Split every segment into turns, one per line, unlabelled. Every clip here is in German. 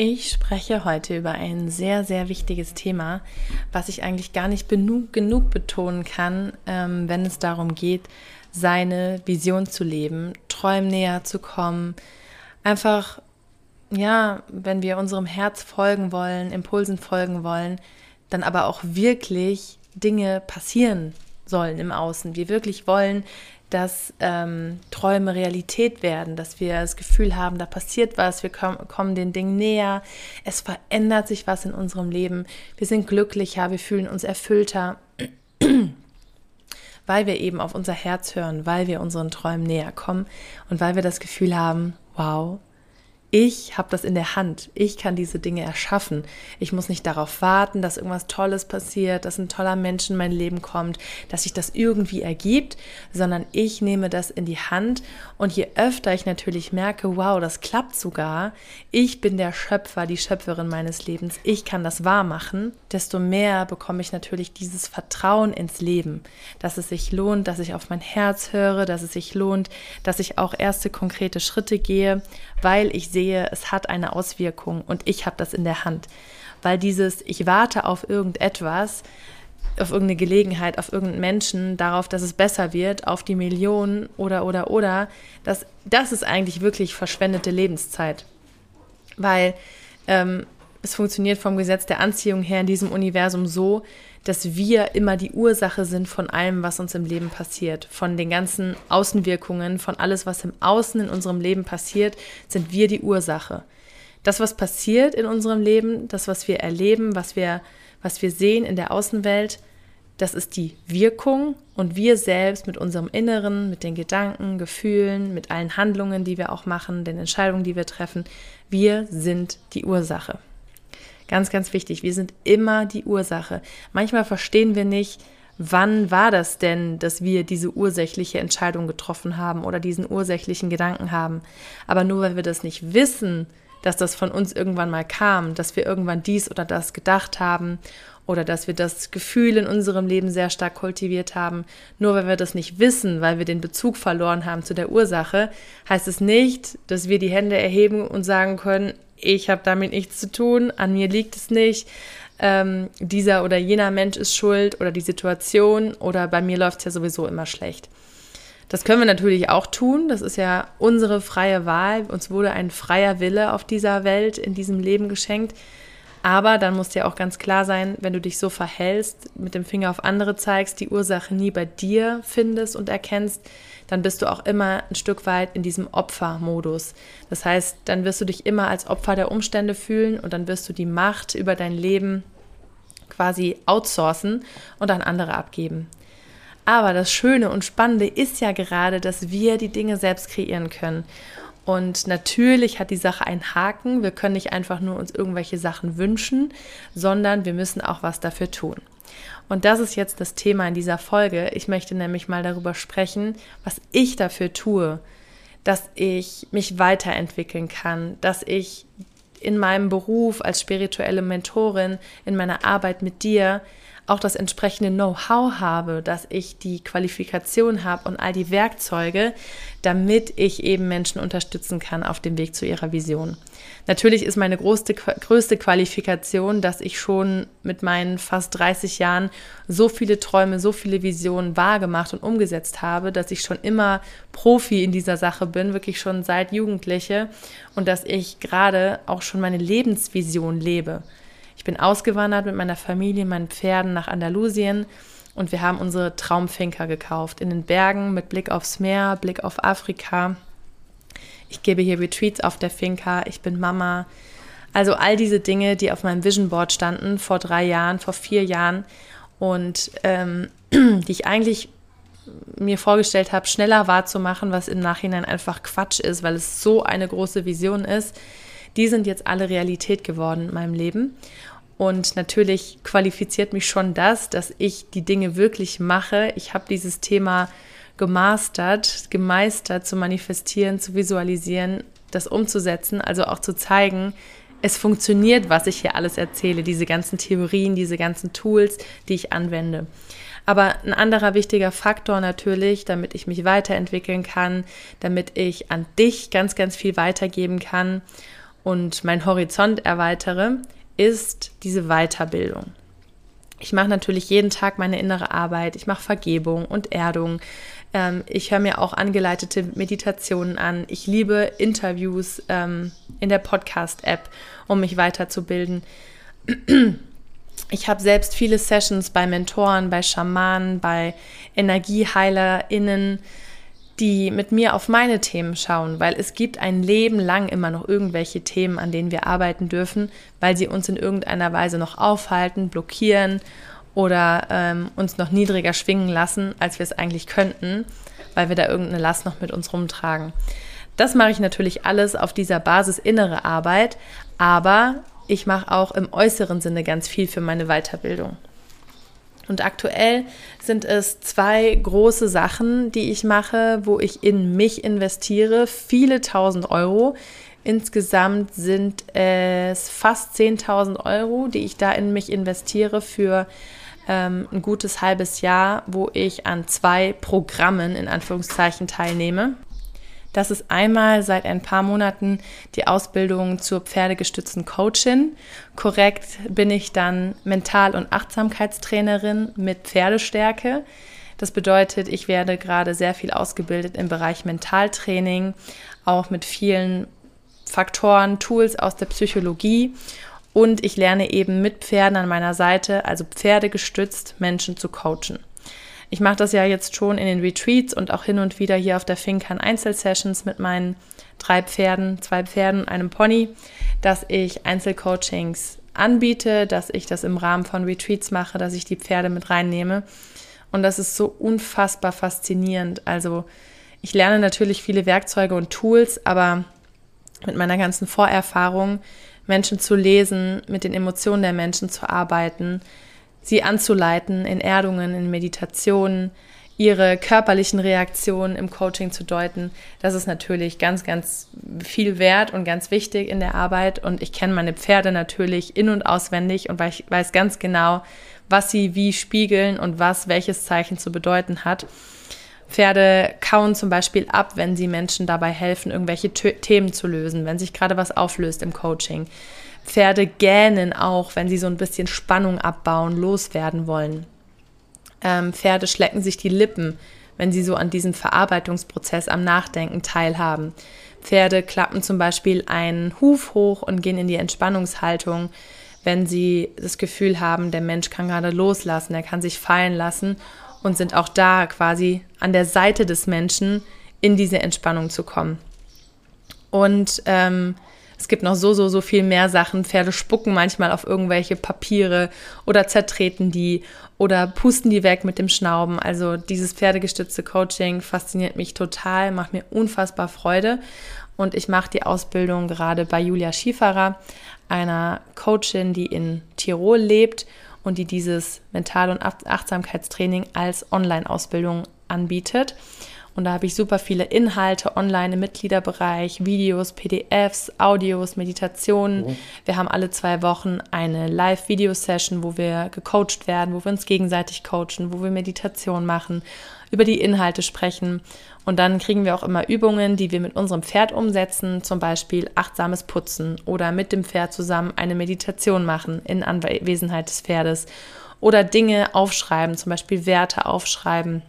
Ich spreche heute über ein sehr, sehr wichtiges Thema, was ich eigentlich gar nicht genug, genug betonen kann, ähm, wenn es darum geht, seine Vision zu leben, Träumen näher zu kommen. Einfach, ja, wenn wir unserem Herz folgen wollen, Impulsen folgen wollen, dann aber auch wirklich Dinge passieren sollen im Außen. Wir wirklich wollen, dass ähm, Träume Realität werden, dass wir das Gefühl haben, da passiert was, wir kommen, kommen den Dingen näher, es verändert sich was in unserem Leben, wir sind glücklicher, wir fühlen uns erfüllter, weil wir eben auf unser Herz hören, weil wir unseren Träumen näher kommen und weil wir das Gefühl haben, wow, ich habe das in der Hand. Ich kann diese Dinge erschaffen. Ich muss nicht darauf warten, dass irgendwas Tolles passiert, dass ein toller Mensch in mein Leben kommt, dass sich das irgendwie ergibt, sondern ich nehme das in die Hand. Und je öfter ich natürlich merke, wow, das klappt sogar, ich bin der Schöpfer, die Schöpferin meines Lebens, ich kann das wahr machen, desto mehr bekomme ich natürlich dieses Vertrauen ins Leben, dass es sich lohnt, dass ich auf mein Herz höre, dass es sich lohnt, dass ich auch erste konkrete Schritte gehe, weil ich sehe, es hat eine Auswirkung und ich habe das in der Hand. Weil dieses, ich warte auf irgendetwas, auf irgendeine Gelegenheit, auf irgendeinen Menschen, darauf, dass es besser wird, auf die Millionen oder, oder, oder, das, das ist eigentlich wirklich verschwendete Lebenszeit. Weil ähm, es funktioniert vom Gesetz der Anziehung her in diesem Universum so, dass wir immer die Ursache sind von allem, was uns im Leben passiert. Von den ganzen Außenwirkungen, von alles, was im Außen in unserem Leben passiert, sind wir die Ursache. Das, was passiert in unserem Leben, das, was wir erleben, was wir, was wir sehen in der Außenwelt, das ist die Wirkung und wir selbst mit unserem Inneren, mit den Gedanken, Gefühlen, mit allen Handlungen, die wir auch machen, den Entscheidungen, die wir treffen, wir sind die Ursache. Ganz, ganz wichtig. Wir sind immer die Ursache. Manchmal verstehen wir nicht, wann war das denn, dass wir diese ursächliche Entscheidung getroffen haben oder diesen ursächlichen Gedanken haben. Aber nur weil wir das nicht wissen, dass das von uns irgendwann mal kam, dass wir irgendwann dies oder das gedacht haben oder dass wir das Gefühl in unserem Leben sehr stark kultiviert haben. Nur weil wir das nicht wissen, weil wir den Bezug verloren haben zu der Ursache, heißt es nicht, dass wir die Hände erheben und sagen können, ich habe damit nichts zu tun, an mir liegt es nicht, ähm, dieser oder jener Mensch ist schuld oder die Situation oder bei mir läuft es ja sowieso immer schlecht. Das können wir natürlich auch tun. Das ist ja unsere freie Wahl. Uns wurde ein freier Wille auf dieser Welt, in diesem Leben geschenkt. Aber dann muss dir auch ganz klar sein, wenn du dich so verhältst, mit dem Finger auf andere zeigst, die Ursache nie bei dir findest und erkennst, dann bist du auch immer ein Stück weit in diesem Opfermodus. Das heißt, dann wirst du dich immer als Opfer der Umstände fühlen und dann wirst du die Macht über dein Leben quasi outsourcen und an andere abgeben. Aber das Schöne und Spannende ist ja gerade, dass wir die Dinge selbst kreieren können. Und natürlich hat die Sache einen Haken. Wir können nicht einfach nur uns irgendwelche Sachen wünschen, sondern wir müssen auch was dafür tun. Und das ist jetzt das Thema in dieser Folge. Ich möchte nämlich mal darüber sprechen, was ich dafür tue, dass ich mich weiterentwickeln kann, dass ich in meinem Beruf als spirituelle Mentorin, in meiner Arbeit mit dir auch das entsprechende Know-how habe, dass ich die Qualifikation habe und all die Werkzeuge, damit ich eben Menschen unterstützen kann auf dem Weg zu ihrer Vision. Natürlich ist meine größte, größte Qualifikation, dass ich schon mit meinen fast 30 Jahren so viele Träume, so viele Visionen wahrgemacht und umgesetzt habe, dass ich schon immer Profi in dieser Sache bin, wirklich schon seit Jugendliche und dass ich gerade auch schon meine Lebensvision lebe. Bin ausgewandert mit meiner Familie, meinen Pferden nach Andalusien und wir haben unsere Traumfinker gekauft in den Bergen mit Blick aufs Meer, Blick auf Afrika. Ich gebe hier Retreats auf der Finca, ich bin Mama. Also all diese Dinge, die auf meinem Vision Board standen vor drei Jahren, vor vier Jahren und ähm, die ich eigentlich mir vorgestellt habe, schneller wahrzumachen, was im Nachhinein einfach Quatsch ist, weil es so eine große Vision ist, die sind jetzt alle Realität geworden in meinem Leben. Und natürlich qualifiziert mich schon das, dass ich die Dinge wirklich mache. Ich habe dieses Thema gemastert, gemeistert zu manifestieren, zu visualisieren, das umzusetzen, also auch zu zeigen, es funktioniert, was ich hier alles erzähle, diese ganzen Theorien, diese ganzen Tools, die ich anwende. Aber ein anderer wichtiger Faktor natürlich, damit ich mich weiterentwickeln kann, damit ich an dich ganz, ganz viel weitergeben kann und meinen Horizont erweitere, ist diese Weiterbildung. Ich mache natürlich jeden Tag meine innere Arbeit, ich mache Vergebung und Erdung. Ähm, ich höre mir auch angeleitete Meditationen an. Ich liebe Interviews ähm, in der Podcast-App, um mich weiterzubilden. Ich habe selbst viele Sessions bei Mentoren, bei Schamanen, bei EnergieheilerInnen, die mit mir auf meine Themen schauen, weil es gibt ein Leben lang immer noch irgendwelche Themen, an denen wir arbeiten dürfen, weil sie uns in irgendeiner Weise noch aufhalten, blockieren oder ähm, uns noch niedriger schwingen lassen, als wir es eigentlich könnten, weil wir da irgendeine Last noch mit uns rumtragen. Das mache ich natürlich alles auf dieser Basis innere Arbeit, aber ich mache auch im äußeren Sinne ganz viel für meine Weiterbildung. Und aktuell sind es zwei große Sachen, die ich mache, wo ich in mich investiere, viele tausend Euro. Insgesamt sind es fast 10.000 Euro, die ich da in mich investiere für ähm, ein gutes halbes Jahr, wo ich an zwei Programmen in Anführungszeichen teilnehme. Das ist einmal seit ein paar Monaten die Ausbildung zur pferdegestützten Coachin. Korrekt bin ich dann Mental- und Achtsamkeitstrainerin mit Pferdestärke. Das bedeutet, ich werde gerade sehr viel ausgebildet im Bereich Mentaltraining, auch mit vielen Faktoren, Tools aus der Psychologie. Und ich lerne eben mit Pferden an meiner Seite, also pferdegestützt, Menschen zu coachen. Ich mache das ja jetzt schon in den Retreats und auch hin und wieder hier auf der Fincan Einzelsessions mit meinen drei Pferden, zwei Pferden und einem Pony, dass ich Einzelcoachings anbiete, dass ich das im Rahmen von Retreats mache, dass ich die Pferde mit reinnehme. Und das ist so unfassbar faszinierend. Also ich lerne natürlich viele Werkzeuge und Tools, aber mit meiner ganzen Vorerfahrung, Menschen zu lesen, mit den Emotionen der Menschen zu arbeiten, sie anzuleiten in Erdungen, in Meditationen, ihre körperlichen Reaktionen im Coaching zu deuten. Das ist natürlich ganz, ganz viel wert und ganz wichtig in der Arbeit. Und ich kenne meine Pferde natürlich in- und auswendig und weiß ganz genau, was sie wie spiegeln und was welches Zeichen zu bedeuten hat. Pferde kauen zum Beispiel ab, wenn sie Menschen dabei helfen, irgendwelche Themen zu lösen, wenn sich gerade was auflöst im Coaching. Pferde gähnen auch, wenn sie so ein bisschen Spannung abbauen, loswerden wollen. Ähm, Pferde schlecken sich die Lippen, wenn sie so an diesem Verarbeitungsprozess am Nachdenken teilhaben. Pferde klappen zum Beispiel einen Huf hoch und gehen in die Entspannungshaltung, wenn sie das Gefühl haben, der Mensch kann gerade loslassen, er kann sich fallen lassen und sind auch da quasi an der Seite des Menschen in diese Entspannung zu kommen. Und ähm, es gibt noch so, so, so viel mehr Sachen. Pferde spucken manchmal auf irgendwelche Papiere oder zertreten die oder pusten die weg mit dem Schnauben. Also dieses pferdegestützte Coaching fasziniert mich total, macht mir unfassbar Freude. Und ich mache die Ausbildung gerade bei Julia Schieferer, einer Coachin, die in Tirol lebt und die dieses Mental- und Achtsamkeitstraining als Online-Ausbildung anbietet. Und da habe ich super viele Inhalte online im Mitgliederbereich, Videos, PDFs, Audios, Meditationen. Mhm. Wir haben alle zwei Wochen eine Live-Video-Session, wo wir gecoacht werden, wo wir uns gegenseitig coachen, wo wir Meditation machen, über die Inhalte sprechen. Und dann kriegen wir auch immer Übungen, die wir mit unserem Pferd umsetzen, zum Beispiel achtsames Putzen oder mit dem Pferd zusammen eine Meditation machen in Anwesenheit des Pferdes oder Dinge aufschreiben, zum Beispiel Werte aufschreiben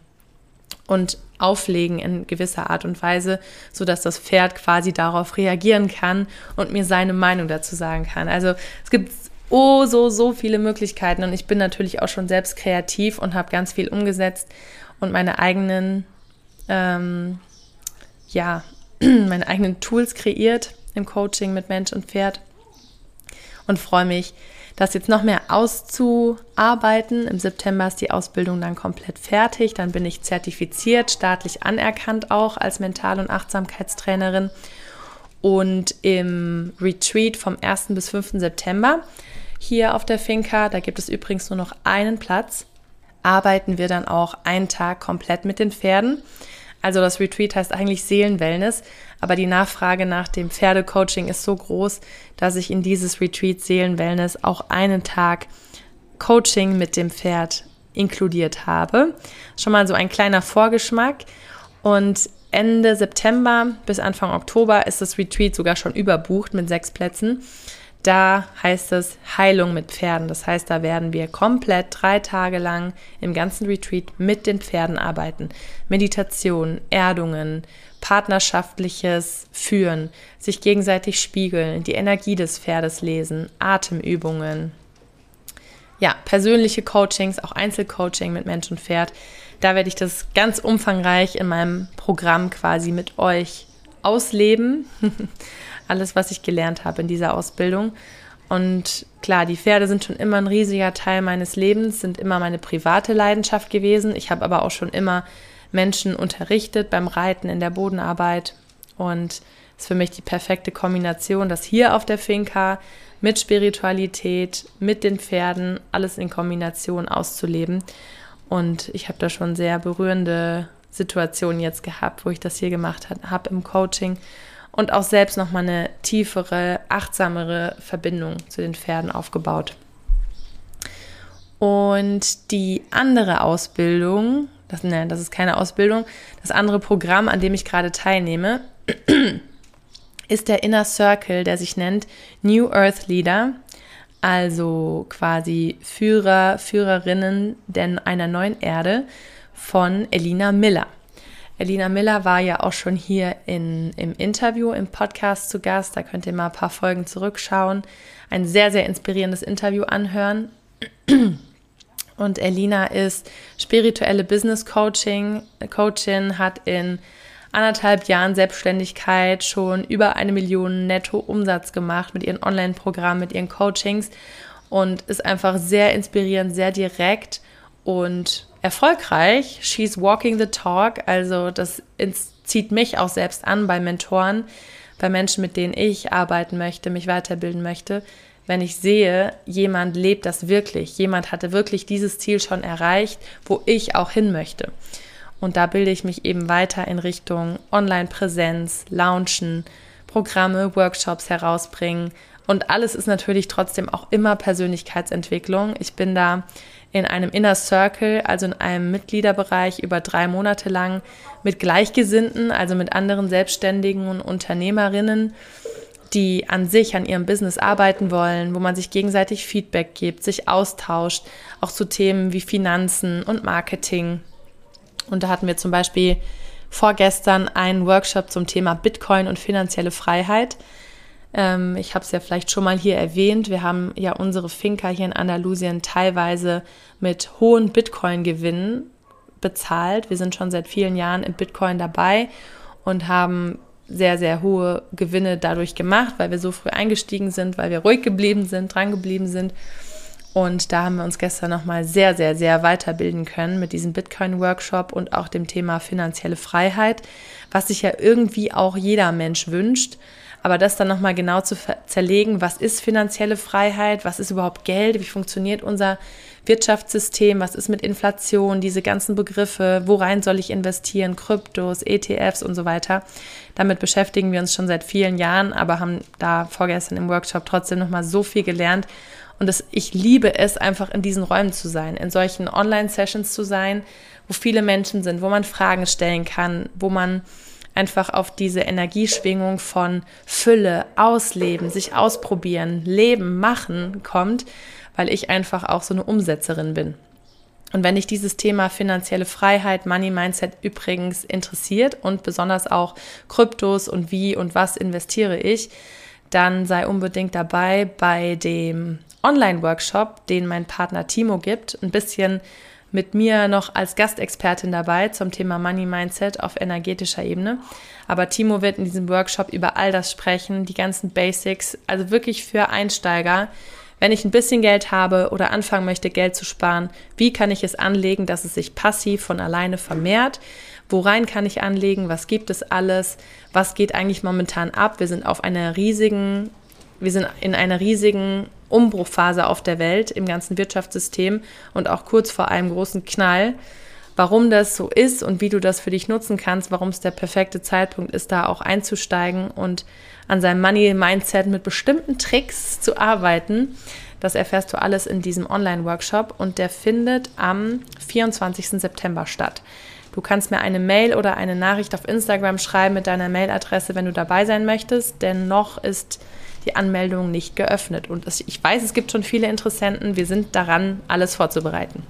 und auflegen in gewisser Art und Weise, so dass das Pferd quasi darauf reagieren kann und mir seine Meinung dazu sagen kann. Also es gibt oh so so viele Möglichkeiten und ich bin natürlich auch schon selbst kreativ und habe ganz viel umgesetzt und meine eigenen ähm, ja meine eigenen Tools kreiert im Coaching mit Mensch und Pferd und freue mich, das jetzt noch mehr auszuarbeiten. Im September ist die Ausbildung dann komplett fertig. Dann bin ich zertifiziert, staatlich anerkannt auch als Mental- und Achtsamkeitstrainerin. Und im Retreat vom 1. bis 5. September hier auf der Finca, da gibt es übrigens nur noch einen Platz, arbeiten wir dann auch einen Tag komplett mit den Pferden. Also das Retreat heißt eigentlich Seelenwellness, aber die Nachfrage nach dem Pferdecoaching ist so groß, dass ich in dieses Retreat Seelenwellness auch einen Tag Coaching mit dem Pferd inkludiert habe. Schon mal so ein kleiner Vorgeschmack. Und Ende September bis Anfang Oktober ist das Retreat sogar schon überbucht mit sechs Plätzen. Da heißt es Heilung mit Pferden. Das heißt, da werden wir komplett drei Tage lang im ganzen Retreat mit den Pferden arbeiten. Meditation, Erdungen, partnerschaftliches Führen, sich gegenseitig spiegeln, die Energie des Pferdes lesen, Atemübungen. Ja, persönliche Coachings, auch Einzelcoaching mit Mensch und Pferd. Da werde ich das ganz umfangreich in meinem Programm quasi mit euch ausleben. alles, was ich gelernt habe in dieser Ausbildung. Und klar, die Pferde sind schon immer ein riesiger Teil meines Lebens, sind immer meine private Leidenschaft gewesen. Ich habe aber auch schon immer Menschen unterrichtet beim Reiten in der Bodenarbeit. Und ist für mich die perfekte Kombination, das hier auf der Finca mit Spiritualität, mit den Pferden, alles in Kombination auszuleben. Und ich habe da schon sehr berührende Situationen jetzt gehabt, wo ich das hier gemacht habe im Coaching und auch selbst nochmal eine tiefere, achtsamere Verbindung zu den Pferden aufgebaut. Und die andere Ausbildung, das, ne, das ist keine Ausbildung, das andere Programm, an dem ich gerade teilnehme, ist der Inner Circle, der sich nennt New Earth Leader, also quasi Führer, Führerinnen denn einer neuen Erde von Elina Miller. Elina Miller war ja auch schon hier in, im Interview, im Podcast zu Gast. Da könnt ihr mal ein paar Folgen zurückschauen. Ein sehr, sehr inspirierendes Interview anhören. Und Elina ist spirituelle Business Coaching, Coachin, hat in anderthalb Jahren Selbstständigkeit schon über eine Million netto Umsatz gemacht mit ihren Online-Programmen, mit ihren Coachings und ist einfach sehr inspirierend, sehr direkt und erfolgreich. She's walking the talk. Also das zieht mich auch selbst an bei Mentoren, bei Menschen, mit denen ich arbeiten möchte, mich weiterbilden möchte. Wenn ich sehe, jemand lebt das wirklich, jemand hatte wirklich dieses Ziel schon erreicht, wo ich auch hin möchte. Und da bilde ich mich eben weiter in Richtung Online-Präsenz, Launchen, Programme, Workshops herausbringen. Und alles ist natürlich trotzdem auch immer Persönlichkeitsentwicklung. Ich bin da in einem Inner Circle, also in einem Mitgliederbereich über drei Monate lang mit Gleichgesinnten, also mit anderen Selbstständigen und Unternehmerinnen, die an sich, an ihrem Business arbeiten wollen, wo man sich gegenseitig Feedback gibt, sich austauscht, auch zu Themen wie Finanzen und Marketing. Und da hatten wir zum Beispiel vorgestern einen Workshop zum Thema Bitcoin und finanzielle Freiheit. Ähm, ich habe es ja vielleicht schon mal hier erwähnt. Wir haben ja unsere Finca hier in Andalusien teilweise mit hohen Bitcoin-Gewinnen bezahlt. Wir sind schon seit vielen Jahren in Bitcoin dabei und haben sehr, sehr hohe Gewinne dadurch gemacht, weil wir so früh eingestiegen sind, weil wir ruhig geblieben sind, dran geblieben sind. Und da haben wir uns gestern nochmal sehr, sehr, sehr weiterbilden können mit diesem Bitcoin-Workshop und auch dem Thema finanzielle Freiheit, was sich ja irgendwie auch jeder Mensch wünscht. Aber das dann nochmal genau zu zerlegen, was ist finanzielle Freiheit, was ist überhaupt Geld, wie funktioniert unser Wirtschaftssystem, was ist mit Inflation, diese ganzen Begriffe, worein soll ich investieren, Kryptos, ETFs und so weiter. Damit beschäftigen wir uns schon seit vielen Jahren, aber haben da vorgestern im Workshop trotzdem nochmal so viel gelernt. Und das, ich liebe es, einfach in diesen Räumen zu sein, in solchen Online-Sessions zu sein, wo viele Menschen sind, wo man Fragen stellen kann, wo man einfach auf diese Energieschwingung von Fülle, Ausleben, sich ausprobieren, Leben, Machen kommt, weil ich einfach auch so eine Umsetzerin bin. Und wenn dich dieses Thema finanzielle Freiheit, Money Mindset übrigens interessiert und besonders auch Kryptos und wie und was investiere ich, dann sei unbedingt dabei bei dem Online-Workshop, den mein Partner Timo gibt. Ein bisschen mit mir noch als Gastexpertin dabei zum Thema Money Mindset auf energetischer Ebene. Aber Timo wird in diesem Workshop über all das sprechen, die ganzen Basics, also wirklich für Einsteiger, wenn ich ein bisschen Geld habe oder anfangen möchte, Geld zu sparen, wie kann ich es anlegen, dass es sich passiv von alleine vermehrt? Worein kann ich anlegen? Was gibt es alles? Was geht eigentlich momentan ab? Wir sind auf einer riesigen, wir sind in einer riesigen Umbruchphase auf der Welt im ganzen Wirtschaftssystem und auch kurz vor einem großen Knall. Warum das so ist und wie du das für dich nutzen kannst, warum es der perfekte Zeitpunkt ist, da auch einzusteigen und an seinem Money-Mindset mit bestimmten Tricks zu arbeiten. Das erfährst du alles in diesem Online-Workshop und der findet am 24. September statt. Du kannst mir eine Mail oder eine Nachricht auf Instagram schreiben mit deiner Mailadresse, wenn du dabei sein möchtest, denn noch ist die Anmeldung nicht geöffnet. Und ich weiß, es gibt schon viele Interessenten. Wir sind daran, alles vorzubereiten.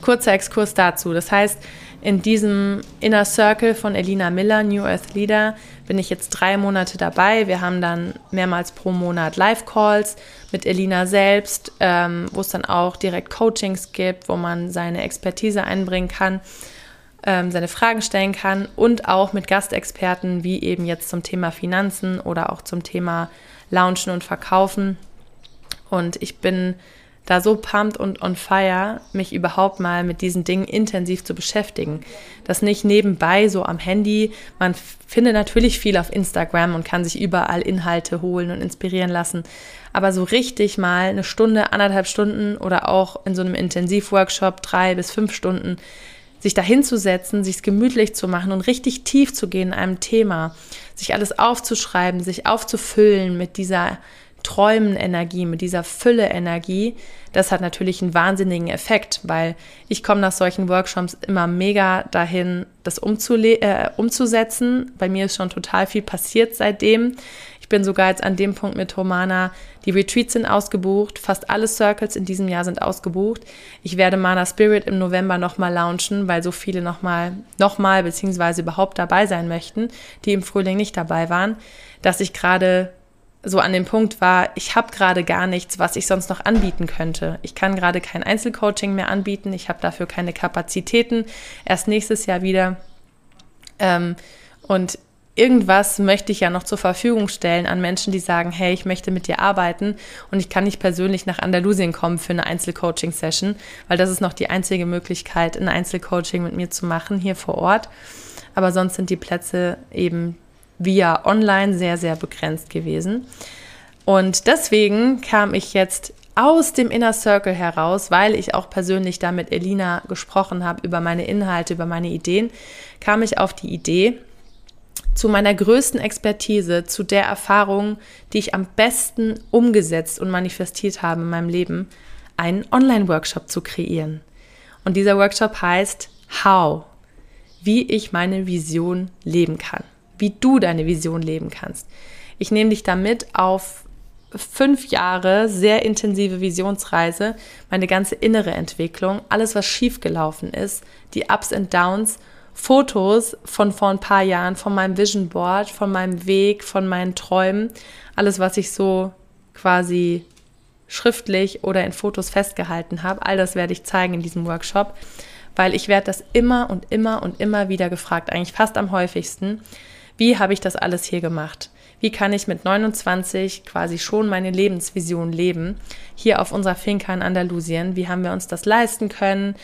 Kurzer Exkurs dazu. Das heißt, in diesem Inner Circle von Elina Miller, New Earth Leader, bin ich jetzt drei Monate dabei. Wir haben dann mehrmals pro Monat Live-Calls mit Elina selbst, ähm, wo es dann auch direkt Coachings gibt, wo man seine Expertise einbringen kann, ähm, seine Fragen stellen kann und auch mit Gastexperten, wie eben jetzt zum Thema Finanzen oder auch zum Thema Launchen und Verkaufen. Und ich bin da so pumped und on fire, mich überhaupt mal mit diesen Dingen intensiv zu beschäftigen. Das nicht nebenbei so am Handy. Man findet natürlich viel auf Instagram und kann sich überall Inhalte holen und inspirieren lassen. Aber so richtig mal eine Stunde, anderthalb Stunden oder auch in so einem Intensivworkshop drei bis fünf Stunden sich dahinzusetzen, sich gemütlich zu machen und richtig tief zu gehen in einem Thema, sich alles aufzuschreiben, sich aufzufüllen mit dieser Träumen-Energie, mit dieser Fülle-Energie, das hat natürlich einen wahnsinnigen Effekt, weil ich komme nach solchen Workshops immer mega dahin, das äh, umzusetzen. Bei mir ist schon total viel passiert seitdem. Ich bin sogar jetzt an dem Punkt mit Romana, die Retreats sind ausgebucht, fast alle Circles in diesem Jahr sind ausgebucht. Ich werde Mana Spirit im November nochmal launchen, weil so viele nochmal, nochmal beziehungsweise überhaupt dabei sein möchten, die im Frühling nicht dabei waren, dass ich gerade so an dem Punkt war, ich habe gerade gar nichts, was ich sonst noch anbieten könnte. Ich kann gerade kein Einzelcoaching mehr anbieten, ich habe dafür keine Kapazitäten, erst nächstes Jahr wieder. Ähm, und irgendwas möchte ich ja noch zur Verfügung stellen an Menschen, die sagen, hey, ich möchte mit dir arbeiten und ich kann nicht persönlich nach Andalusien kommen für eine Einzelcoaching-Session, weil das ist noch die einzige Möglichkeit, ein Einzelcoaching mit mir zu machen hier vor Ort. Aber sonst sind die Plätze eben via online sehr, sehr begrenzt gewesen. Und deswegen kam ich jetzt aus dem Inner Circle heraus, weil ich auch persönlich da mit Elina gesprochen habe über meine Inhalte, über meine Ideen, kam ich auf die Idee, zu meiner größten Expertise, zu der Erfahrung, die ich am besten umgesetzt und manifestiert habe in meinem Leben, einen Online-Workshop zu kreieren. Und dieser Workshop heißt How, wie ich meine Vision leben kann wie du deine Vision leben kannst. Ich nehme dich damit auf fünf Jahre sehr intensive Visionsreise, meine ganze innere Entwicklung, alles, was schiefgelaufen ist, die Ups und Downs, Fotos von vor ein paar Jahren, von meinem Vision Board, von meinem Weg, von meinen Träumen, alles, was ich so quasi schriftlich oder in Fotos festgehalten habe, all das werde ich zeigen in diesem Workshop, weil ich werde das immer und immer und immer wieder gefragt, eigentlich fast am häufigsten. Wie habe ich das alles hier gemacht? Wie kann ich mit 29 quasi schon meine Lebensvision leben? Hier auf unserer Finca in Andalusien. Wie haben wir uns das leisten können?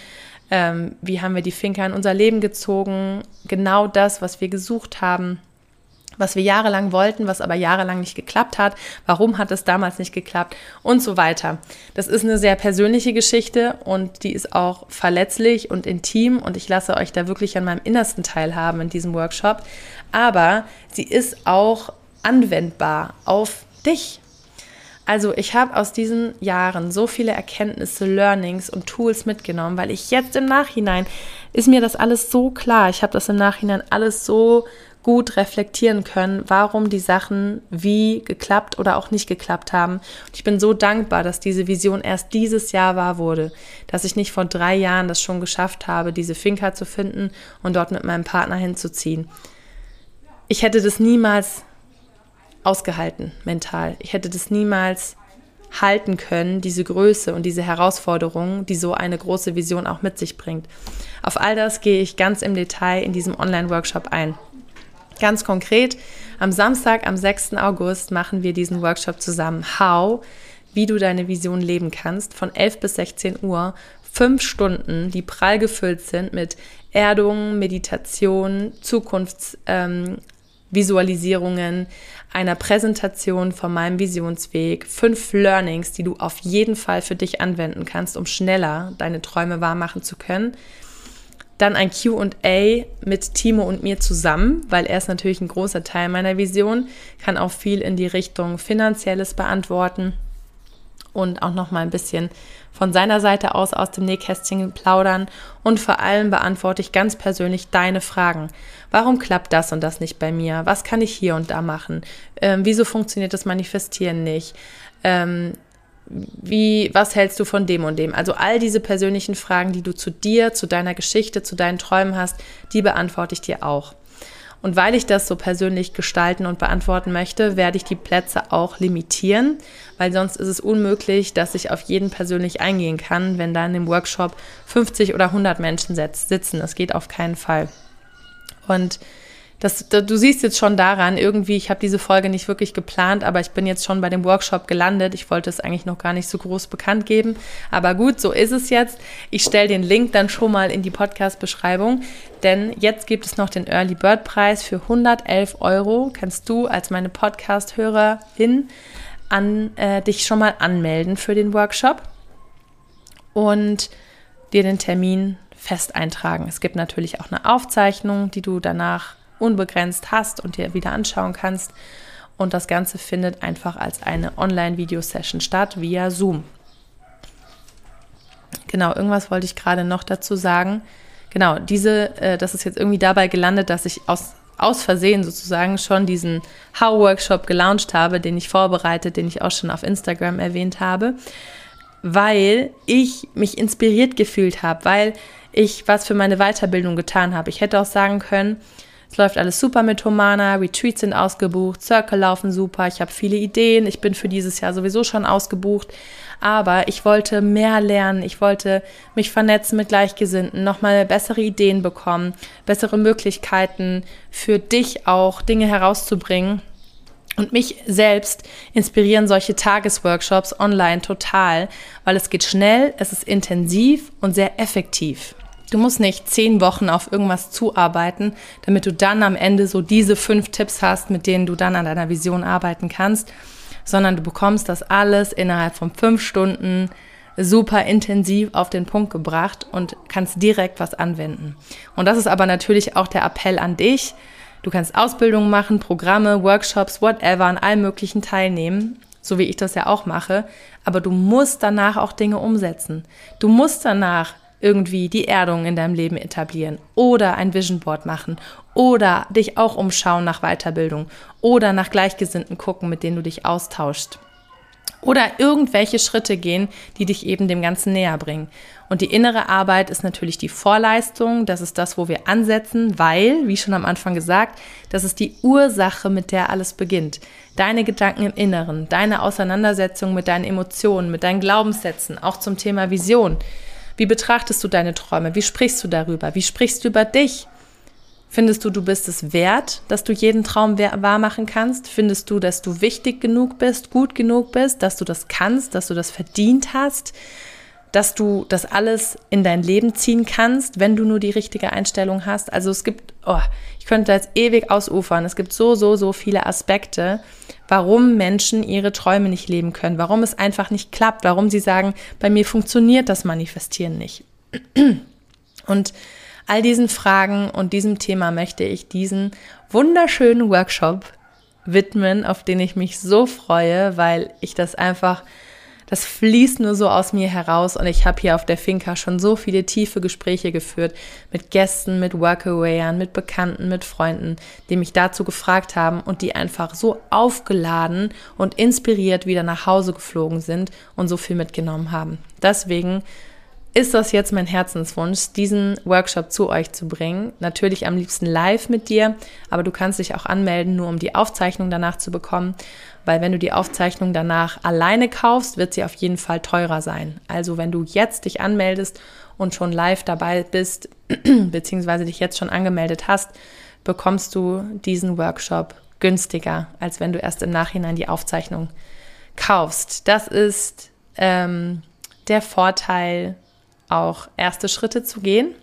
Ähm, wie haben wir die Finca in unser Leben gezogen? Genau das, was wir gesucht haben was wir jahrelang wollten, was aber jahrelang nicht geklappt hat. Warum hat es damals nicht geklappt? Und so weiter. Das ist eine sehr persönliche Geschichte und die ist auch verletzlich und intim und ich lasse euch da wirklich an meinem innersten teilhaben in diesem Workshop. Aber sie ist auch anwendbar auf dich. Also ich habe aus diesen Jahren so viele Erkenntnisse, Learnings und Tools mitgenommen, weil ich jetzt im Nachhinein ist mir das alles so klar. Ich habe das im Nachhinein alles so gut reflektieren können, warum die Sachen wie geklappt oder auch nicht geklappt haben. Und ich bin so dankbar, dass diese Vision erst dieses Jahr wahr wurde, dass ich nicht vor drei Jahren das schon geschafft habe, diese Finca zu finden und dort mit meinem Partner hinzuziehen. Ich hätte das niemals ausgehalten mental. Ich hätte das niemals halten können, diese Größe und diese Herausforderungen, die so eine große Vision auch mit sich bringt. Auf all das gehe ich ganz im Detail in diesem Online-Workshop ein. Ganz konkret, am Samstag, am 6. August machen wir diesen Workshop zusammen. How? wie du deine Vision leben kannst, von 11 bis 16 Uhr, fünf Stunden, die prall gefüllt sind mit Erdung, Meditation, Zukunftsvisualisierungen, ähm, einer Präsentation von meinem Visionsweg, fünf Learnings, die du auf jeden Fall für dich anwenden kannst, um schneller deine Träume wahrmachen zu können. Dann ein QA mit Timo und mir zusammen, weil er ist natürlich ein großer Teil meiner Vision, kann auch viel in die Richtung Finanzielles beantworten und auch noch mal ein bisschen von seiner Seite aus aus dem Nähkästchen plaudern und vor allem beantworte ich ganz persönlich deine Fragen. Warum klappt das und das nicht bei mir? Was kann ich hier und da machen? Ähm, wieso funktioniert das Manifestieren nicht? Ähm, wie, was hältst du von dem und dem? Also all diese persönlichen Fragen, die du zu dir, zu deiner Geschichte, zu deinen Träumen hast, die beantworte ich dir auch. Und weil ich das so persönlich gestalten und beantworten möchte, werde ich die Plätze auch limitieren, weil sonst ist es unmöglich, dass ich auf jeden persönlich eingehen kann, wenn da in dem Workshop 50 oder 100 Menschen sitzen. Das geht auf keinen Fall. Und das, du siehst jetzt schon daran, irgendwie, ich habe diese Folge nicht wirklich geplant, aber ich bin jetzt schon bei dem Workshop gelandet. Ich wollte es eigentlich noch gar nicht so groß bekannt geben. Aber gut, so ist es jetzt. Ich stelle den Link dann schon mal in die Podcast-Beschreibung, denn jetzt gibt es noch den Early Bird Preis für 111 Euro. Kannst du als meine Podcast-Hörerin an äh, dich schon mal anmelden für den Workshop und dir den Termin fest eintragen. Es gibt natürlich auch eine Aufzeichnung, die du danach unbegrenzt hast und dir wieder anschauen kannst. Und das Ganze findet einfach als eine Online-Video-Session statt via Zoom. Genau, irgendwas wollte ich gerade noch dazu sagen. Genau, diese, äh, das ist jetzt irgendwie dabei gelandet, dass ich aus, aus Versehen sozusagen schon diesen How-Workshop gelauncht habe, den ich vorbereitet, den ich auch schon auf Instagram erwähnt habe, weil ich mich inspiriert gefühlt habe, weil ich was für meine Weiterbildung getan habe. Ich hätte auch sagen können, es läuft alles super mit Humana, Retreats sind ausgebucht, Circle laufen super, ich habe viele Ideen, ich bin für dieses Jahr sowieso schon ausgebucht. Aber ich wollte mehr lernen, ich wollte mich vernetzen mit Gleichgesinnten, nochmal bessere Ideen bekommen, bessere Möglichkeiten für dich auch Dinge herauszubringen. Und mich selbst inspirieren solche Tagesworkshops online total, weil es geht schnell, es ist intensiv und sehr effektiv. Du musst nicht zehn Wochen auf irgendwas zuarbeiten, damit du dann am Ende so diese fünf Tipps hast, mit denen du dann an deiner Vision arbeiten kannst, sondern du bekommst das alles innerhalb von fünf Stunden super intensiv auf den Punkt gebracht und kannst direkt was anwenden. Und das ist aber natürlich auch der Appell an dich. Du kannst Ausbildungen machen, Programme, Workshops, whatever, an allem möglichen teilnehmen, so wie ich das ja auch mache. Aber du musst danach auch Dinge umsetzen. Du musst danach irgendwie die Erdung in deinem Leben etablieren oder ein Vision Board machen oder dich auch umschauen nach Weiterbildung oder nach Gleichgesinnten gucken, mit denen du dich austauschst. Oder irgendwelche Schritte gehen, die dich eben dem Ganzen näher bringen. Und die innere Arbeit ist natürlich die Vorleistung. Das ist das, wo wir ansetzen, weil, wie schon am Anfang gesagt, das ist die Ursache, mit der alles beginnt. Deine Gedanken im Inneren, deine Auseinandersetzung mit deinen Emotionen, mit deinen Glaubenssätzen, auch zum Thema Vision. Wie betrachtest du deine Träume? Wie sprichst du darüber? Wie sprichst du über dich? Findest du, du bist es wert, dass du jeden Traum wahr machen kannst? Findest du, dass du wichtig genug bist, gut genug bist, dass du das kannst, dass du das verdient hast? Dass du das alles in dein Leben ziehen kannst, wenn du nur die richtige Einstellung hast. Also es gibt, oh, ich könnte jetzt ewig ausufern. Es gibt so, so, so viele Aspekte, warum Menschen ihre Träume nicht leben können, warum es einfach nicht klappt, warum sie sagen, bei mir funktioniert das Manifestieren nicht. Und all diesen Fragen und diesem Thema möchte ich diesen wunderschönen Workshop widmen, auf den ich mich so freue, weil ich das einfach das fließt nur so aus mir heraus und ich habe hier auf der Finca schon so viele tiefe Gespräche geführt mit Gästen, mit Workawayern, mit Bekannten, mit Freunden, die mich dazu gefragt haben und die einfach so aufgeladen und inspiriert wieder nach Hause geflogen sind und so viel mitgenommen haben. Deswegen ist das jetzt mein Herzenswunsch, diesen Workshop zu euch zu bringen. Natürlich am liebsten live mit dir, aber du kannst dich auch anmelden, nur um die Aufzeichnung danach zu bekommen, weil wenn du die Aufzeichnung danach alleine kaufst, wird sie auf jeden Fall teurer sein. Also wenn du jetzt dich anmeldest und schon live dabei bist, beziehungsweise dich jetzt schon angemeldet hast, bekommst du diesen Workshop günstiger, als wenn du erst im Nachhinein die Aufzeichnung kaufst. Das ist ähm, der Vorteil, auch erste Schritte zu gehen,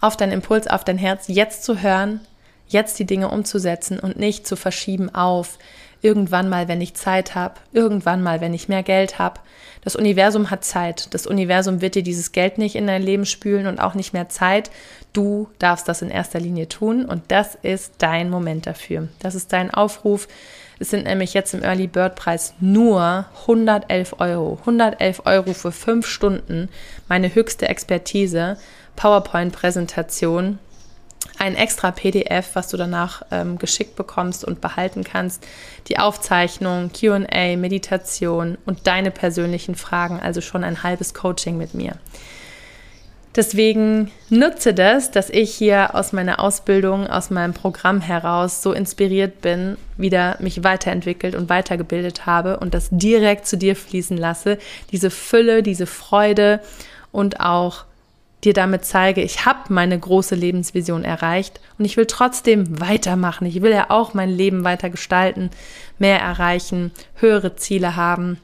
auf deinen Impuls, auf dein Herz, jetzt zu hören, jetzt die Dinge umzusetzen und nicht zu verschieben auf irgendwann mal, wenn ich Zeit habe, irgendwann mal, wenn ich mehr Geld habe. Das Universum hat Zeit. Das Universum wird dir dieses Geld nicht in dein Leben spülen und auch nicht mehr Zeit. Du darfst das in erster Linie tun und das ist dein Moment dafür. Das ist dein Aufruf. Es sind nämlich jetzt im Early Bird Preis nur 111 Euro. 111 Euro für fünf Stunden. Meine höchste Expertise. PowerPoint-Präsentation ein extra PDF, was du danach ähm, geschickt bekommst und behalten kannst, die Aufzeichnung, QA, Meditation und deine persönlichen Fragen, also schon ein halbes Coaching mit mir. Deswegen nutze das, dass ich hier aus meiner Ausbildung, aus meinem Programm heraus so inspiriert bin, wieder mich weiterentwickelt und weitergebildet habe und das direkt zu dir fließen lasse. Diese Fülle, diese Freude und auch dir damit zeige, ich habe meine große Lebensvision erreicht und ich will trotzdem weitermachen. Ich will ja auch mein Leben weiter gestalten, mehr erreichen, höhere Ziele haben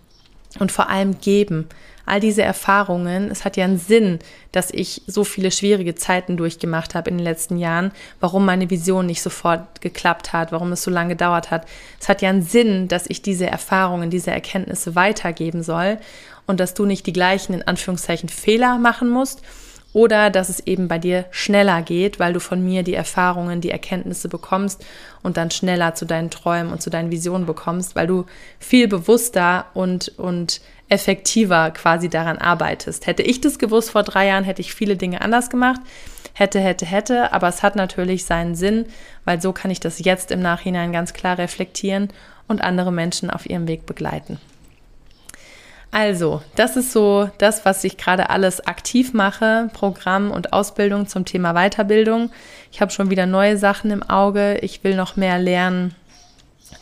und vor allem geben. All diese Erfahrungen, es hat ja einen Sinn, dass ich so viele schwierige Zeiten durchgemacht habe in den letzten Jahren, warum meine Vision nicht sofort geklappt hat, warum es so lange gedauert hat. Es hat ja einen Sinn, dass ich diese Erfahrungen, diese Erkenntnisse weitergeben soll und dass du nicht die gleichen, in Anführungszeichen, Fehler machen musst oder dass es eben bei dir schneller geht, weil du von mir die Erfahrungen, die Erkenntnisse bekommst und dann schneller zu deinen Träumen und zu deinen Visionen bekommst, weil du viel bewusster und, und effektiver quasi daran arbeitest. Hätte ich das gewusst vor drei Jahren, hätte ich viele Dinge anders gemacht. Hätte, hätte, hätte, aber es hat natürlich seinen Sinn, weil so kann ich das jetzt im Nachhinein ganz klar reflektieren und andere Menschen auf ihrem Weg begleiten. Also, das ist so das, was ich gerade alles aktiv mache, Programm und Ausbildung zum Thema Weiterbildung. Ich habe schon wieder neue Sachen im Auge. Ich will noch mehr lernen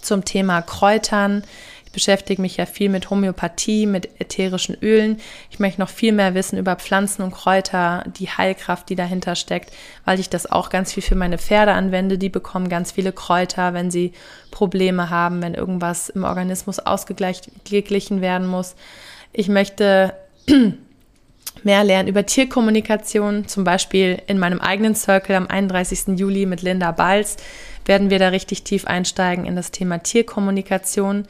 zum Thema Kräutern. Ich beschäftige mich ja viel mit Homöopathie, mit ätherischen Ölen. Ich möchte noch viel mehr wissen über Pflanzen und Kräuter, die Heilkraft, die dahinter steckt, weil ich das auch ganz viel für meine Pferde anwende. Die bekommen ganz viele Kräuter, wenn sie Probleme haben, wenn irgendwas im Organismus ausgeglichen werden muss. Ich möchte mehr lernen über Tierkommunikation, zum Beispiel in meinem eigenen Circle am 31. Juli mit Linda Balz werden wir da richtig tief einsteigen in das Thema Tierkommunikation.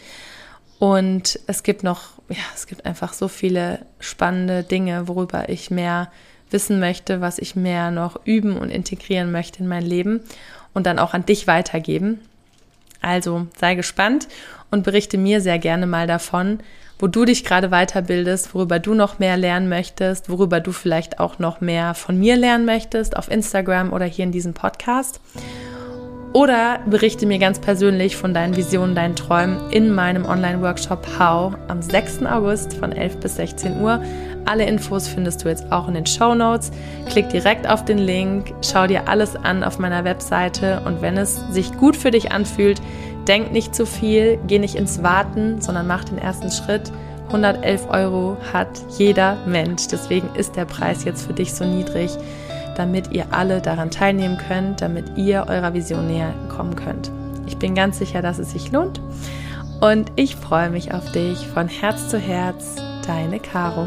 Und es gibt noch, ja, es gibt einfach so viele spannende Dinge, worüber ich mehr wissen möchte, was ich mehr noch üben und integrieren möchte in mein Leben und dann auch an dich weitergeben. Also sei gespannt und berichte mir sehr gerne mal davon, wo du dich gerade weiterbildest, worüber du noch mehr lernen möchtest, worüber du vielleicht auch noch mehr von mir lernen möchtest auf Instagram oder hier in diesem Podcast. Oder berichte mir ganz persönlich von deinen Visionen, deinen Träumen in meinem Online-Workshop How am 6. August von 11 bis 16 Uhr. Alle Infos findest du jetzt auch in den Show Notes. Klick direkt auf den Link, schau dir alles an auf meiner Webseite und wenn es sich gut für dich anfühlt, denk nicht zu viel, geh nicht ins Warten, sondern mach den ersten Schritt. 111 Euro hat jeder Mensch. Deswegen ist der Preis jetzt für dich so niedrig damit ihr alle daran teilnehmen könnt, damit ihr eurer Vision näher kommen könnt. Ich bin ganz sicher, dass es sich lohnt und ich freue mich auf dich von Herz zu Herz, deine Caro.